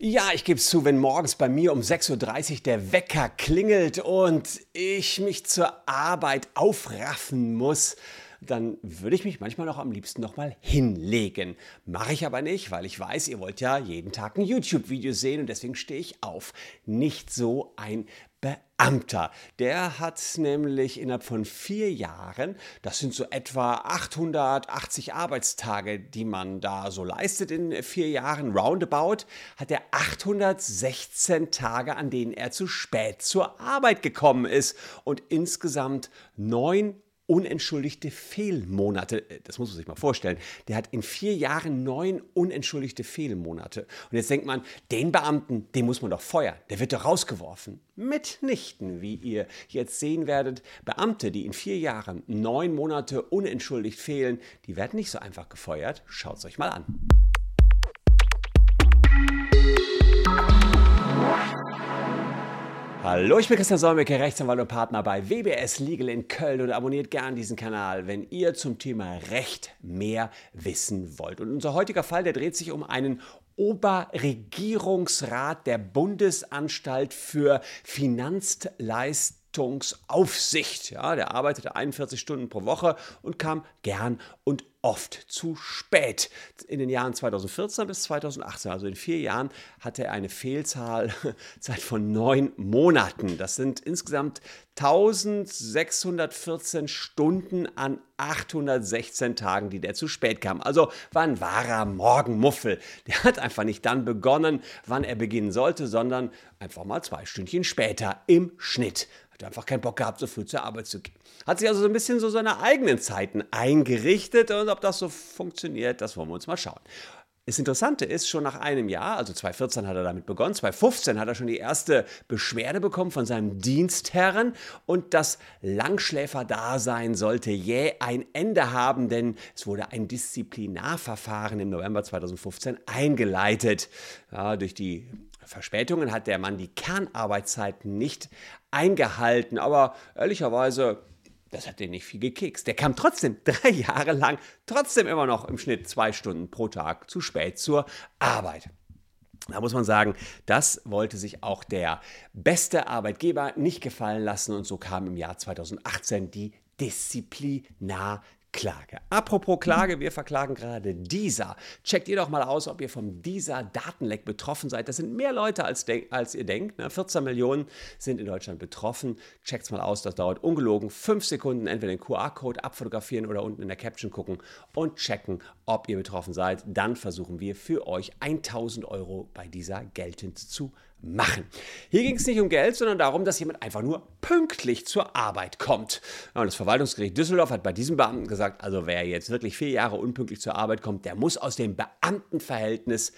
Ja, ich gebe zu, wenn morgens bei mir um 6.30 Uhr der Wecker klingelt und ich mich zur Arbeit aufraffen muss, dann würde ich mich manchmal noch am liebsten nochmal hinlegen. Mache ich aber nicht, weil ich weiß, ihr wollt ja jeden Tag ein YouTube-Video sehen und deswegen stehe ich auf. Nicht so ein Beamter. Der hat nämlich innerhalb von vier Jahren, das sind so etwa 880 Arbeitstage, die man da so leistet in vier Jahren, roundabout, hat er 816 Tage, an denen er zu spät zur Arbeit gekommen ist und insgesamt neun unentschuldigte Fehlmonate. Das muss man sich mal vorstellen. Der hat in vier Jahren neun unentschuldigte Fehlmonate. Und jetzt denkt man, den Beamten, den muss man doch feuern. Der wird doch rausgeworfen. Mitnichten, wie ihr jetzt sehen werdet. Beamte, die in vier Jahren neun Monate unentschuldigt fehlen, die werden nicht so einfach gefeuert. Schaut es euch mal an. Hallo, ich bin Christian Solmecke, Rechtsanwalt und Partner bei WBS Legal in Köln und abonniert gern diesen Kanal, wenn ihr zum Thema Recht mehr wissen wollt. Und unser heutiger Fall, der dreht sich um einen Oberregierungsrat der Bundesanstalt für Finanzleistungen Leistungsaufsicht. Ja, der arbeitete 41 Stunden pro Woche und kam gern und oft zu spät. In den Jahren 2014 bis 2018, also in vier Jahren, hatte er eine Fehlzahl Zeit von neun Monaten. Das sind insgesamt 1614 Stunden an 816 Tagen, die der zu spät kam. Also war ein wahrer Morgenmuffel. Der hat einfach nicht dann begonnen, wann er beginnen sollte, sondern einfach mal zwei Stündchen später im Schnitt. Hat einfach keinen Bock gehabt, so früh zur Arbeit zu gehen. Hat sich also so ein bisschen so seine eigenen Zeiten eingerichtet und ob das so funktioniert, das wollen wir uns mal schauen. Das Interessante ist, schon nach einem Jahr, also 2014 hat er damit begonnen, 2015 hat er schon die erste Beschwerde bekommen von seinem Dienstherren und das Langschläferdasein sollte jäh ein Ende haben, denn es wurde ein Disziplinarverfahren im November 2015 eingeleitet. Ja, durch die Verspätungen hat der Mann die Kernarbeitszeiten nicht eingehalten, aber ehrlicherweise, das hat den nicht viel gekekst. Der kam trotzdem drei Jahre lang, trotzdem immer noch im Schnitt zwei Stunden pro Tag zu spät zur Arbeit. Da muss man sagen, das wollte sich auch der beste Arbeitgeber nicht gefallen lassen und so kam im Jahr 2018 die Disziplinar Klage. Apropos Klage, wir verklagen gerade dieser. Checkt ihr doch mal aus, ob ihr vom dieser Datenleck betroffen seid. Das sind mehr Leute, als, als ihr denkt. Ne? 14 Millionen sind in Deutschland betroffen. Checkt's mal aus, das dauert ungelogen fünf Sekunden. Entweder den QR-Code abfotografieren oder unten in der Caption gucken und checken, ob ihr betroffen seid. Dann versuchen wir für euch 1000 Euro bei dieser geltend zu machen. Hier ging es nicht um Geld, sondern darum, dass jemand einfach nur pünktlich zur Arbeit kommt. Und das Verwaltungsgericht Düsseldorf hat bei diesem Beamten gesagt, also wer jetzt wirklich vier Jahre unpünktlich zur Arbeit kommt, der muss aus dem Beamtenverhältnis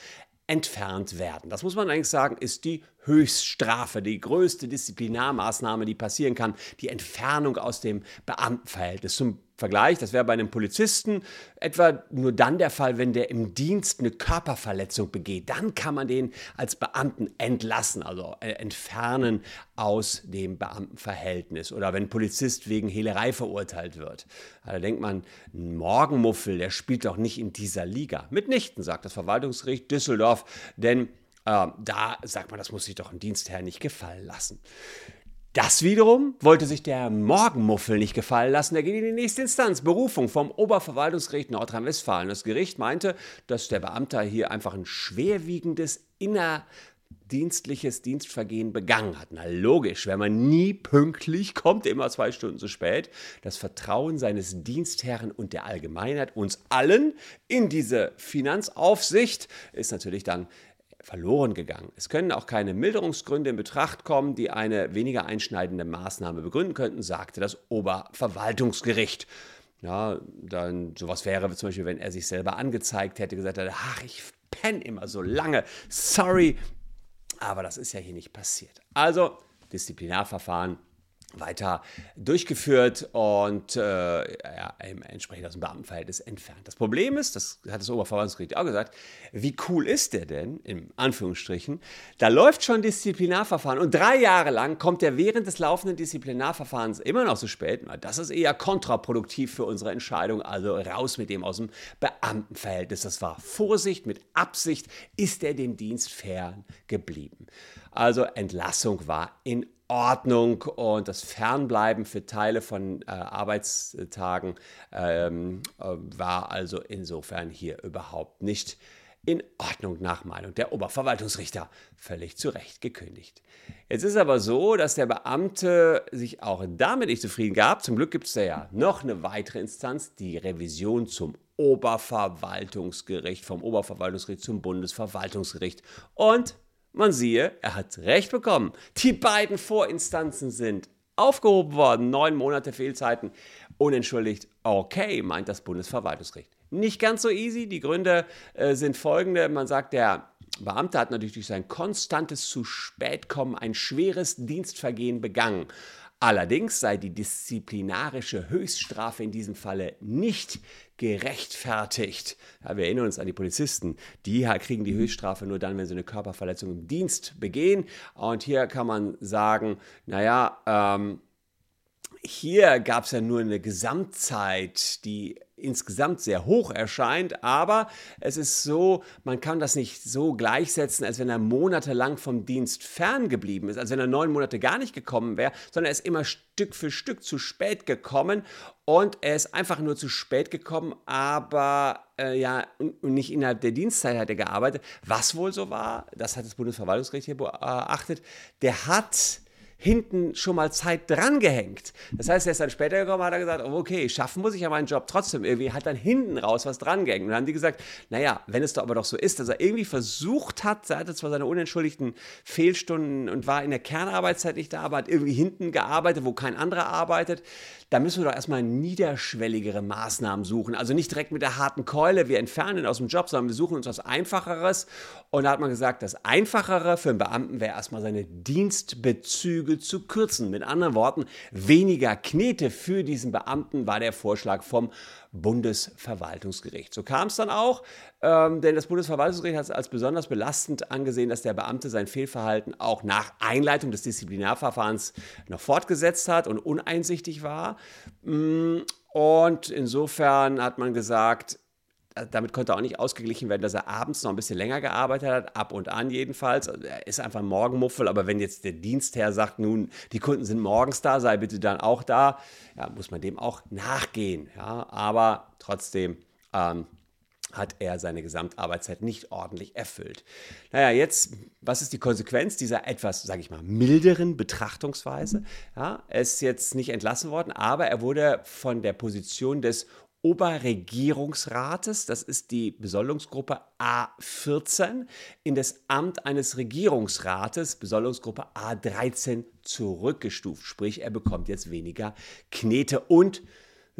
entfernt werden. Das muss man eigentlich sagen, ist die Höchststrafe, die größte Disziplinarmaßnahme, die passieren kann, die Entfernung aus dem Beamtenverhältnis. Zum Vergleich, das wäre bei einem Polizisten etwa nur dann der Fall, wenn der im Dienst eine Körperverletzung begeht. Dann kann man den als Beamten entlassen, also äh, entfernen aus dem Beamtenverhältnis. Oder wenn ein Polizist wegen Hehlerei verurteilt wird. Da denkt man, ein Morgenmuffel, der spielt doch nicht in dieser Liga. Mitnichten, sagt das Verwaltungsgericht Düsseldorf, denn äh, da sagt man, das muss sich doch ein Dienstherr nicht gefallen lassen. Das wiederum wollte sich der Morgenmuffel nicht gefallen lassen. Er ging in die nächste Instanz, Berufung vom Oberverwaltungsgericht Nordrhein-Westfalen. Das Gericht meinte, dass der Beamte hier einfach ein schwerwiegendes innerdienstliches Dienstvergehen begangen hat. Na logisch, wenn man nie pünktlich kommt, immer zwei Stunden zu spät, das Vertrauen seines Dienstherren und der Allgemeinheit, uns allen in diese Finanzaufsicht, ist natürlich dann verloren gegangen. Es können auch keine Milderungsgründe in Betracht kommen, die eine weniger einschneidende Maßnahme begründen könnten, sagte das Oberverwaltungsgericht. Ja, dann sowas wäre zum Beispiel, wenn er sich selber angezeigt hätte, gesagt hätte, ach, ich penne immer so lange, sorry, aber das ist ja hier nicht passiert. Also Disziplinarverfahren weiter durchgeführt und äh, ja, entsprechend aus dem Beamtenverhältnis entfernt. Das Problem ist, das hat das Oberverwaltungsgericht auch gesagt, wie cool ist der denn, in Anführungsstrichen, da läuft schon Disziplinarverfahren und drei Jahre lang kommt er während des laufenden Disziplinarverfahrens immer noch so spät. Das ist eher kontraproduktiv für unsere Entscheidung, also raus mit dem aus dem Beamtenverhältnis. Das war Vorsicht, mit Absicht ist er dem Dienst fern geblieben. Also Entlassung war in Ordnung und das Fernbleiben für Teile von äh, Arbeitstagen ähm, äh, war also insofern hier überhaupt nicht in Ordnung nach Meinung der Oberverwaltungsrichter. Völlig zu Recht gekündigt. Jetzt ist aber so, dass der Beamte sich auch damit nicht zufrieden gab. Zum Glück gibt es da ja noch eine weitere Instanz, die Revision zum Oberverwaltungsgericht, vom Oberverwaltungsgericht zum Bundesverwaltungsgericht. Und man siehe, er hat recht bekommen. Die beiden Vorinstanzen sind aufgehoben worden. Neun Monate Fehlzeiten. Unentschuldigt. Okay, meint das Bundesverwaltungsgericht. Nicht ganz so easy. Die Gründe äh, sind folgende. Man sagt, der Beamte hat natürlich durch sein konstantes zu spät kommen ein schweres Dienstvergehen begangen. Allerdings sei die disziplinarische Höchststrafe in diesem Falle nicht gerechtfertigt. Ja, wir erinnern uns an die Polizisten. Die kriegen die Höchststrafe nur dann, wenn sie eine Körperverletzung im Dienst begehen. Und hier kann man sagen, naja, ähm, hier gab es ja nur eine Gesamtzeit, die insgesamt sehr hoch erscheint, aber es ist so, man kann das nicht so gleichsetzen, als wenn er monatelang vom Dienst ferngeblieben ist, als wenn er neun Monate gar nicht gekommen wäre, sondern er ist immer Stück für Stück zu spät gekommen und er ist einfach nur zu spät gekommen, aber äh, ja, und nicht innerhalb der Dienstzeit hat er gearbeitet. Was wohl so war, das hat das Bundesverwaltungsgericht hier beachtet, der hat hinten schon mal Zeit dran gehängt. Das heißt, er ist dann später gekommen, hat er gesagt, oh, okay, schaffen muss ich ja meinen Job trotzdem irgendwie, hat dann hinten raus was dran gehängt. Und dann haben die gesagt, naja, wenn es doch aber doch so ist, dass er irgendwie versucht hat, er hatte zwar seine unentschuldigten Fehlstunden und war in der Kernarbeitszeit nicht da, aber hat irgendwie hinten gearbeitet, wo kein anderer arbeitet, da müssen wir doch erstmal niederschwelligere Maßnahmen suchen. Also nicht direkt mit der harten Keule, wir entfernen ihn aus dem Job, sondern wir suchen uns was Einfacheres. Und da hat man gesagt, das Einfachere für einen Beamten wäre erstmal seine Dienstbezüge zu kürzen. Mit anderen Worten, weniger Knete für diesen Beamten war der Vorschlag vom Bundesverwaltungsgericht. So kam es dann auch, ähm, denn das Bundesverwaltungsgericht hat es als besonders belastend angesehen, dass der Beamte sein Fehlverhalten auch nach Einleitung des Disziplinarverfahrens noch fortgesetzt hat und uneinsichtig war. Mm, und insofern hat man gesagt, damit konnte auch nicht ausgeglichen werden, dass er abends noch ein bisschen länger gearbeitet hat, ab und an jedenfalls. Also er ist einfach ein Morgenmuffel, aber wenn jetzt der Dienstherr sagt, nun, die Kunden sind morgens da, sei bitte dann auch da, ja, muss man dem auch nachgehen. Ja, aber trotzdem ähm, hat er seine Gesamtarbeitszeit nicht ordentlich erfüllt. Naja, jetzt, was ist die Konsequenz dieser etwas, sage ich mal, milderen Betrachtungsweise? Ja, er ist jetzt nicht entlassen worden, aber er wurde von der Position des Oberregierungsrates, das ist die Besoldungsgruppe A14, in das Amt eines Regierungsrates, Besoldungsgruppe A13, zurückgestuft. Sprich, er bekommt jetzt weniger Knete und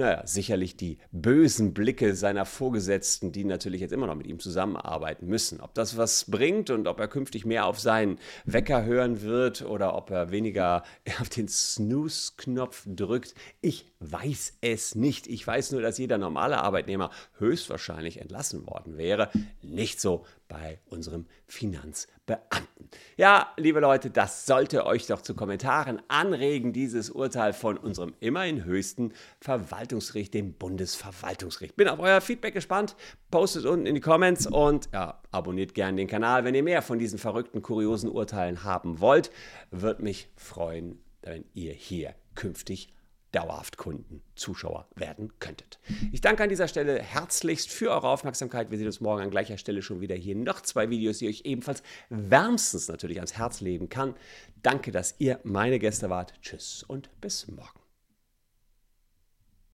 naja, sicherlich die bösen Blicke seiner Vorgesetzten, die natürlich jetzt immer noch mit ihm zusammenarbeiten müssen. Ob das was bringt und ob er künftig mehr auf seinen Wecker hören wird oder ob er weniger auf den Snooze-Knopf drückt, ich weiß es nicht. Ich weiß nur, dass jeder normale Arbeitnehmer höchstwahrscheinlich entlassen worden wäre. Nicht so bei unserem Finanzbeamten. Ja, liebe Leute, das sollte euch doch zu Kommentaren anregen, dieses Urteil von unserem immerhin höchsten Verwaltungsgericht, dem Bundesverwaltungsgericht. Bin auf euer Feedback gespannt. Postet unten in die Comments und ja, abonniert gerne den Kanal, wenn ihr mehr von diesen verrückten, kuriosen Urteilen haben wollt. Würde mich freuen, wenn ihr hier künftig dauerhaft Kunden, Zuschauer werden könntet. Ich danke an dieser Stelle herzlichst für eure Aufmerksamkeit. Wir sehen uns morgen an gleicher Stelle schon wieder hier. Noch zwei Videos, die euch ebenfalls wärmstens natürlich ans Herz legen kann. Danke, dass ihr meine Gäste wart. Tschüss und bis morgen.